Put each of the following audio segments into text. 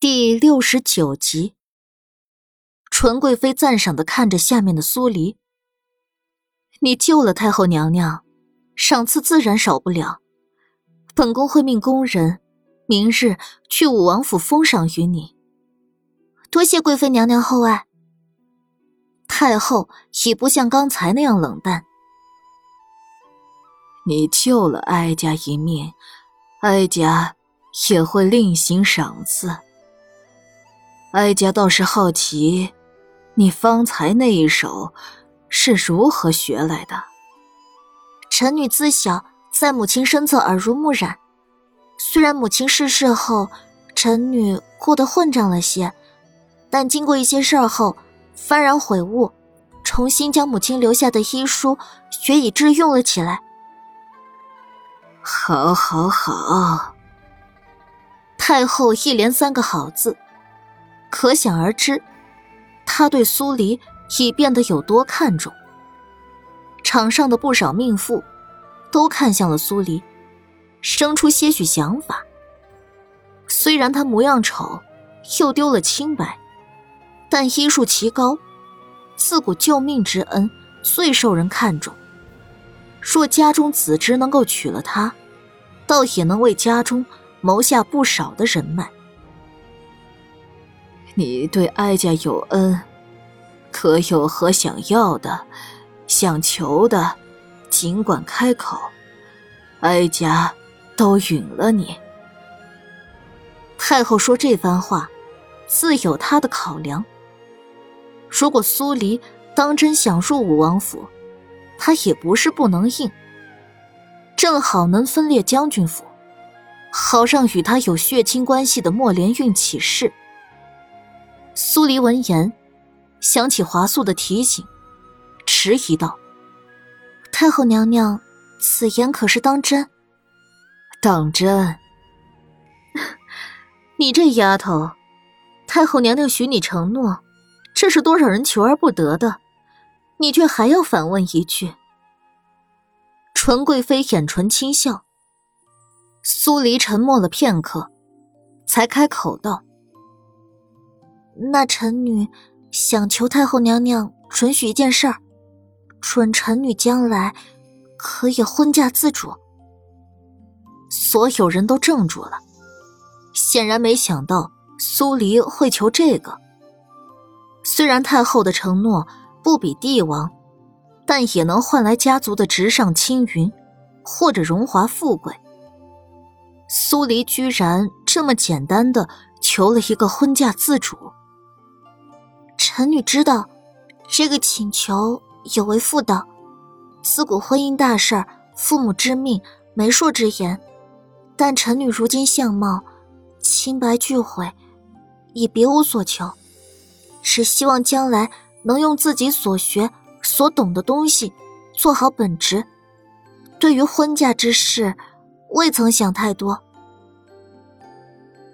第六十九集，纯贵妃赞赏的看着下面的苏黎：“你救了太后娘娘，赏赐自然少不了。本宫会命宫人，明日去武王府封赏于你。多谢贵妃娘娘厚爱。”太后已不像刚才那样冷淡：“你救了哀家一命，哀家也会另行赏赐。”哀家倒是好奇，你方才那一手是如何学来的？臣女自小在母亲身侧耳濡目染，虽然母亲逝世后，臣女过得混账了些，但经过一些事儿后，幡然悔悟，重新将母亲留下的医书学以致用了起来。好，好，好！太后一连三个好字。可想而知，他对苏黎已变得有多看重。场上的不少命妇都看向了苏黎，生出些许想法。虽然他模样丑，又丢了清白，但医术奇高，自古救命之恩最受人看重。若家中子侄能够娶了她，倒也能为家中谋下不少的人脉。你对哀家有恩，可有何想要的、想求的，尽管开口，哀家都允了你。太后说这番话，自有她的考量。如果苏黎当真想入武王府，她也不是不能应。正好能分裂将军府，好让与他有血亲关系的莫连运起事。苏黎闻言，想起华素的提醒，迟疑道：“太后娘娘，此言可是当真？”“当真。”“你这丫头，太后娘娘许你承诺，这是多少人求而不得的，你却还要反问一句。”纯贵妃眼唇轻笑。苏黎沉默了片刻，才开口道。那臣女想求太后娘娘准许一件事儿，准臣女将来可以婚嫁自主。所有人都怔住了，显然没想到苏黎会求这个。虽然太后的承诺不比帝王，但也能换来家族的直上青云，或者荣华富贵。苏黎居然这么简单的求了一个婚嫁自主。臣女知道，这个请求有违妇道。自古婚姻大事，父母之命，媒妁之言。但臣女如今相貌清白俱毁，也别无所求，只希望将来能用自己所学、所懂的东西做好本职。对于婚嫁之事，未曾想太多。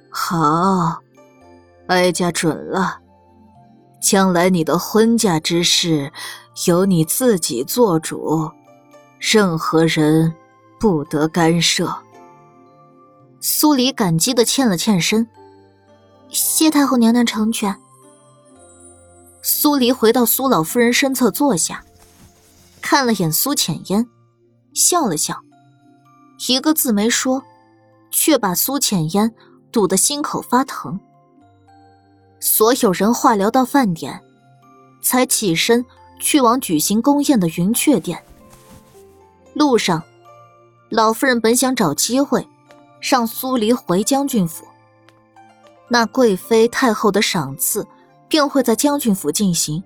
好，哀家准了。将来你的婚嫁之事，由你自己做主，任何人不得干涉。苏黎感激的欠了欠身，谢太后娘娘成全。苏黎回到苏老夫人身侧坐下，看了眼苏浅烟，笑了笑，一个字没说，却把苏浅烟堵得心口发疼。所有人话聊到饭点，才起身去往举行宫宴的云雀殿。路上，老夫人本想找机会让苏黎回将军府，那贵妃太后的赏赐便会在将军府进行，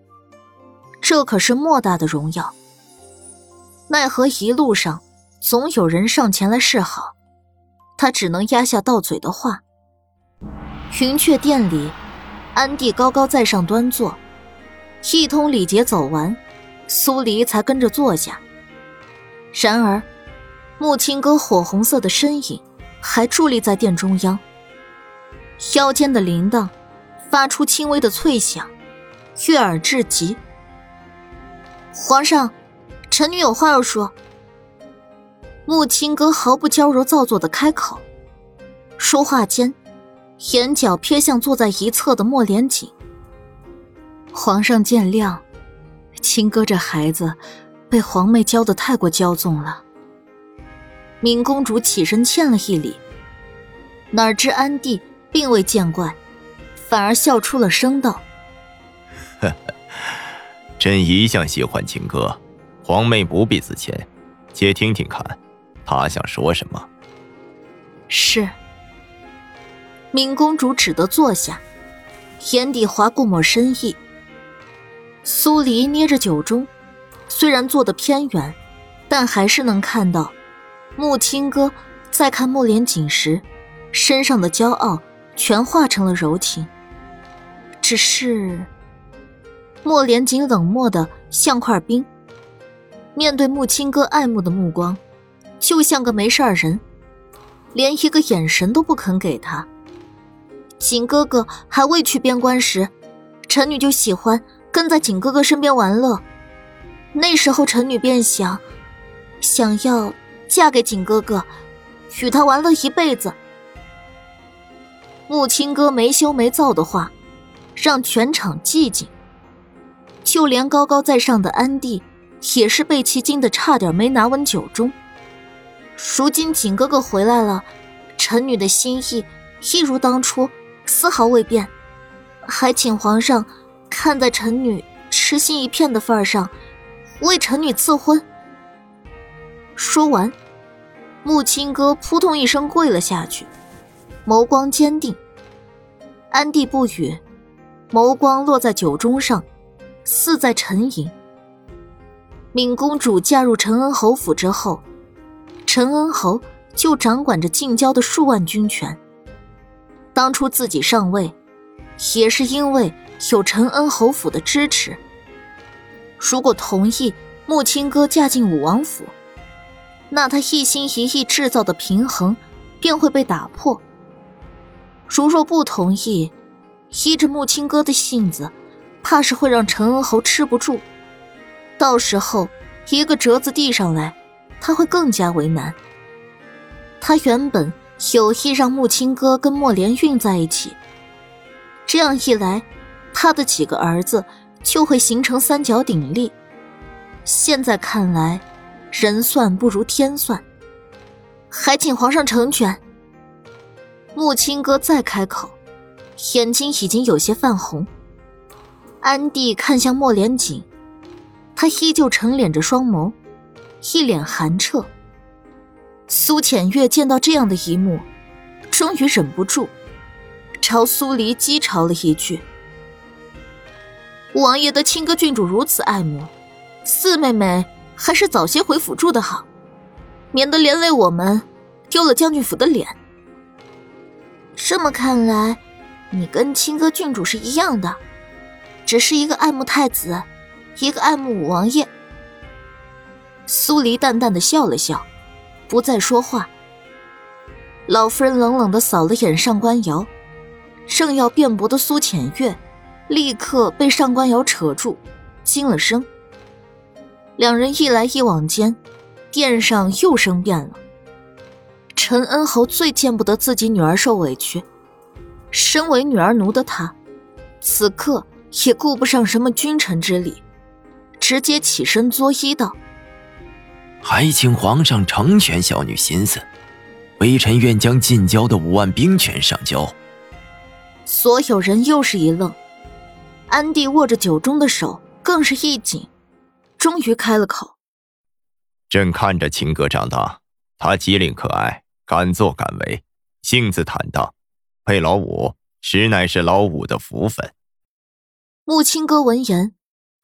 这可是莫大的荣耀。奈何一路上总有人上前来示好，她只能压下到嘴的话。云雀殿里。安帝高高在上端坐，一通礼节走完，苏黎才跟着坐下。然而，木青哥火红色的身影还伫立在殿中央，腰间的铃铛发出轻微的脆响，悦耳至极。皇上，臣女有话要说。木青哥毫不娇柔造作的开口，说话间，眼角瞥向坐在一侧的莫连锦。皇上见谅，亲哥这孩子被皇妹教的太过骄纵了。敏公主起身欠了一礼，哪知安帝并未见怪，反而笑出了声道：“呵呵，朕一向喜欢亲哥，皇妹不必自谦，且听听看，他想说什么。”是。敏公主只得坐下，眼底划过抹深意。苏黎捏着酒盅，虽然坐得偏远，但还是能看到穆青哥在看莫连锦时，身上的骄傲全化成了柔情。只是莫连锦冷漠的像块冰，面对穆青哥爱慕的目光，就像个没事人，连一个眼神都不肯给他。景哥哥还未去边关时，臣女就喜欢跟在景哥哥身边玩乐。那时候，臣女便想，想要嫁给景哥哥，与他玩乐一辈子。穆青哥没羞没臊的话，让全场寂静。就连高高在上的安帝，也是被其惊得差点没拿稳酒盅。如今景哥哥回来了，臣女的心意一如当初。丝毫未变，还请皇上看在臣女痴心一片的份儿上，为臣女赐婚。说完，穆青哥扑通一声跪了下去，眸光坚定。安帝不语，眸光落在酒盅上，似在沉吟。敏公主嫁入陈恩侯府之后，陈恩侯就掌管着近郊的数万军权。当初自己上位，也是因为有陈恩侯府的支持。如果同意穆青哥嫁进武王府，那他一心一意制造的平衡便会被打破。如若不同意，依着穆青哥的性子，怕是会让陈恩侯吃不住。到时候一个折子递上来，他会更加为难。他原本。有意让穆青哥跟莫连运在一起，这样一来，他的几个儿子就会形成三角鼎立。现在看来，人算不如天算，还请皇上成全。穆青哥再开口，眼睛已经有些泛红。安帝看向莫连锦，他依旧沉敛着双眸，一脸寒彻。苏浅月见到这样的一幕，终于忍不住，朝苏黎讥嘲了一句：“王爷的亲哥郡主如此爱慕，四妹妹还是早些回府住的好，免得连累我们丢了将军府的脸。”这么看来，你跟亲哥郡主是一样的，只是一个爱慕太子，一个爱慕五王爷。苏黎淡淡的笑了笑。不再说话。老夫人冷冷的扫了眼上官瑶，正要辩驳的苏浅月，立刻被上官瑶扯住，惊了声。两人一来一往间，殿上又生变了。陈恩侯最见不得自己女儿受委屈，身为女儿奴的他，此刻也顾不上什么君臣之礼，直接起身作揖道。还请皇上成全小女心思，微臣愿将近郊的五万兵权上交。所有人又是一愣，安帝握着酒盅的手更是一紧，终于开了口：“朕看着秦哥长大，他机灵可爱，敢作敢为，性子坦荡，配老五实乃是老五的福分。”穆青哥闻言，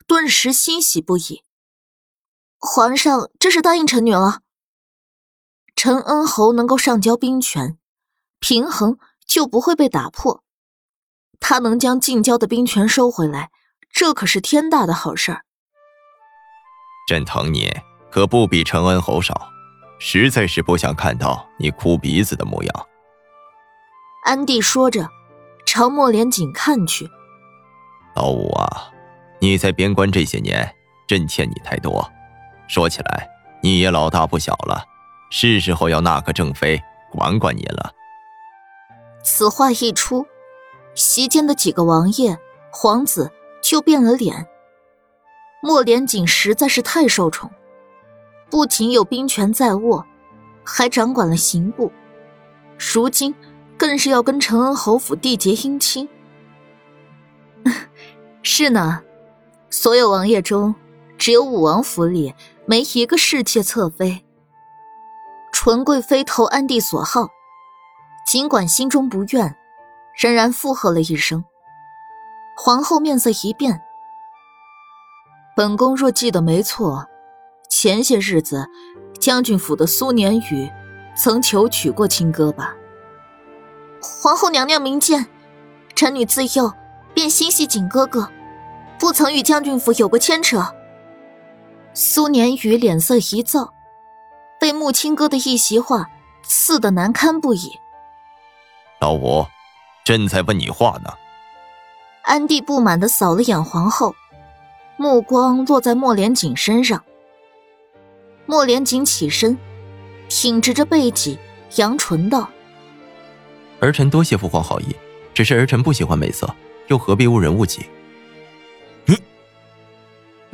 顿时欣喜不已。皇上这是答应臣女了。陈恩侯能够上交兵权，平衡就不会被打破。他能将近郊的兵权收回来，这可是天大的好事儿。朕疼你可不比陈恩侯少，实在是不想看到你哭鼻子的模样。安帝说着，朝莫连锦看去。老五啊，你在边关这些年，朕欠你太多。说起来，你也老大不小了，是时候要纳个正妃，管管你了。此话一出，席间的几个王爷、皇子就变了脸。莫连锦实在是太受宠，不仅有兵权在握，还掌管了刑部，如今更是要跟承恩侯府缔结姻亲。是呢，所有王爷中，只有武王府里没一个侍妾侧妃。纯贵妃投安帝所好，尽管心中不愿，仍然附和了一声。皇后面色一变。本宫若记得没错，前些日子将军府的苏年宇曾求娶过亲哥吧？皇后娘娘明鉴，臣女自幼便心系景哥哥，不曾与将军府有过牵扯。苏年宇脸色一燥，被穆青哥的一席话刺得难堪不已。老五，朕在问你话呢。安帝不满的扫了眼皇后。目光落在莫连锦身上。莫连锦起身，挺直着背脊，扬唇道：“儿臣多谢父皇好意，只是儿臣不喜欢美色，又何必误人误己？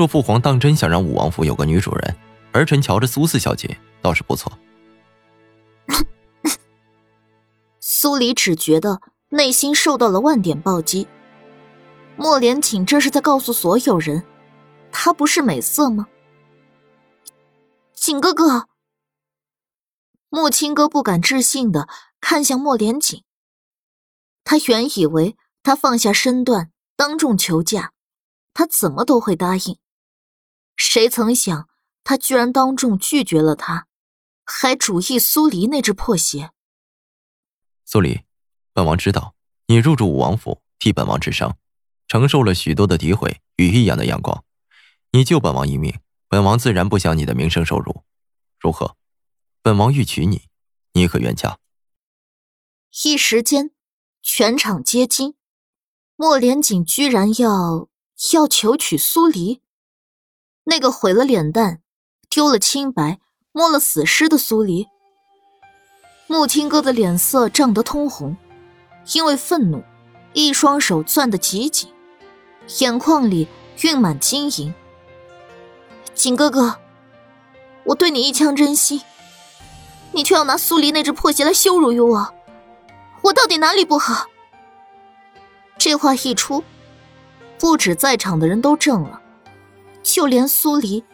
若父皇当真想让武王府有个女主人，儿臣瞧着苏四小姐倒是不错。”苏黎只觉得内心受到了万点暴击。莫连锦这是在告诉所有人。她不是美色吗？景哥哥，穆青哥不敢置信的看向莫连锦。他原以为他放下身段当众求嫁，他怎么都会答应。谁曾想他居然当众拒绝了他，还主意苏黎那只破鞋。苏黎，本王知道你入住武王府，替本王治伤，承受了许多的诋毁，与异样的眼光。你救本王一命，本王自然不想你的名声受辱。如何？本王欲娶你，你可愿嫁？一时间，全场皆惊。莫连锦居然要要求娶苏黎，那个毁了脸蛋、丢了清白、摸了死尸的苏黎。穆青哥的脸色涨得通红，因为愤怒，一双手攥得极紧，眼眶里蕴满晶莹。景哥哥，我对你一腔真心，你却要拿苏黎那只破鞋来羞辱于我，我到底哪里不好？这话一出，不止在场的人都怔了，就连苏黎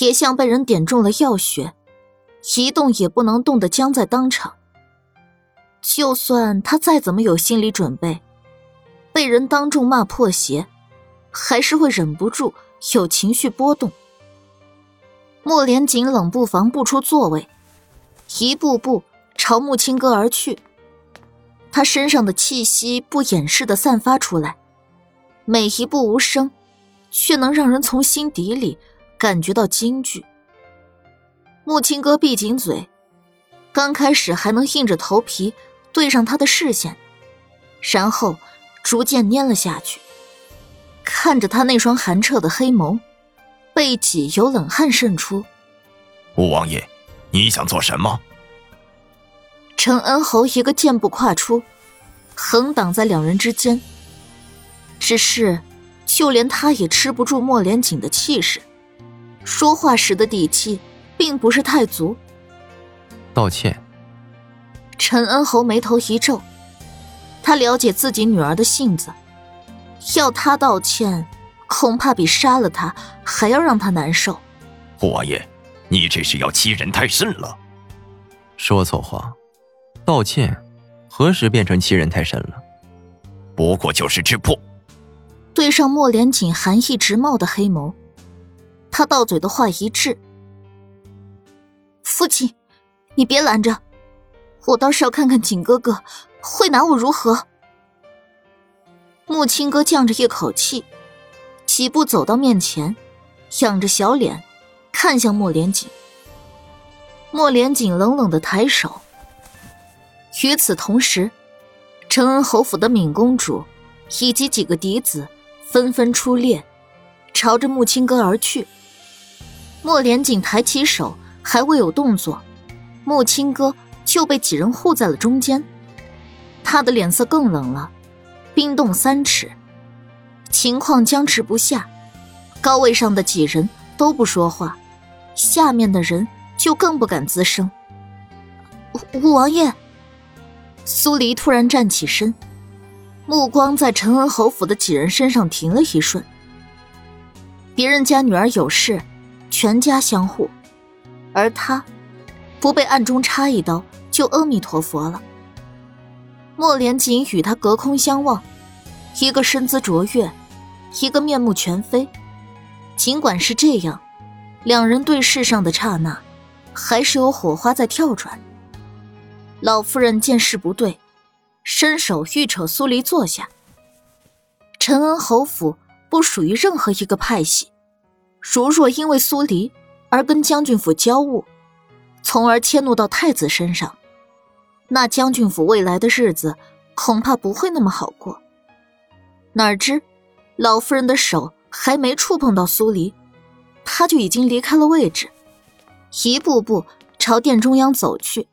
也像被人点中了药穴，一动也不能动的僵在当场。就算他再怎么有心理准备，被人当众骂破鞋，还是会忍不住有情绪波动。莫连锦冷不防步出座位，一步步朝穆青哥而去。他身上的气息不掩饰的散发出来，每一步无声，却能让人从心底里感觉到惊惧。穆青哥闭紧嘴，刚开始还能硬着头皮对上他的视线，然后逐渐蔫了下去，看着他那双寒彻的黑眸。背脊有冷汗渗出，吴王爷，你想做什么？陈恩侯一个箭步跨出，横挡在两人之间。只是，就连他也吃不住莫连锦的气势，说话时的底气并不是太足。道歉。陈恩侯眉头一皱，他了解自己女儿的性子，要他道歉。恐怕比杀了他还要让他难受。霍王爷，你这是要欺人太甚了。说错话，道歉，何时变成欺人太甚了？不过就是吃破。对上莫连锦寒意直冒的黑眸，他到嘴的话一滞：“父亲，你别拦着，我倒是要看看景哥哥会拿我如何。”穆青哥犟着一口气。几步走到面前，仰着小脸，看向莫连锦。莫连锦冷冷的抬手。与此同时，承恩侯府的敏公主以及几个嫡子纷纷出列，朝着穆青哥而去。莫连锦抬起手，还未有动作，穆青哥就被几人护在了中间。他的脸色更冷了，冰冻三尺。情况僵持不下，高位上的几人都不说话，下面的人就更不敢吱声。五王爷，苏黎突然站起身，目光在陈恩侯府的几人身上停了一瞬。别人家女儿有事，全家相护，而他，不被暗中插一刀，就阿弥陀佛了。莫连锦与他隔空相望，一个身姿卓越，一个面目全非。尽管是这样，两人对视上的刹那，还是有火花在跳转。老夫人见势不对，伸手欲扯苏黎坐下。陈恩侯府。不属于任何一个派系，如若因为苏黎而跟将军府交恶，从而迁怒到太子身上，那将军府未来的日子恐怕不会那么好过。哪知老夫人的手还没触碰到苏黎，他就已经离开了位置，一步步朝殿中央走去。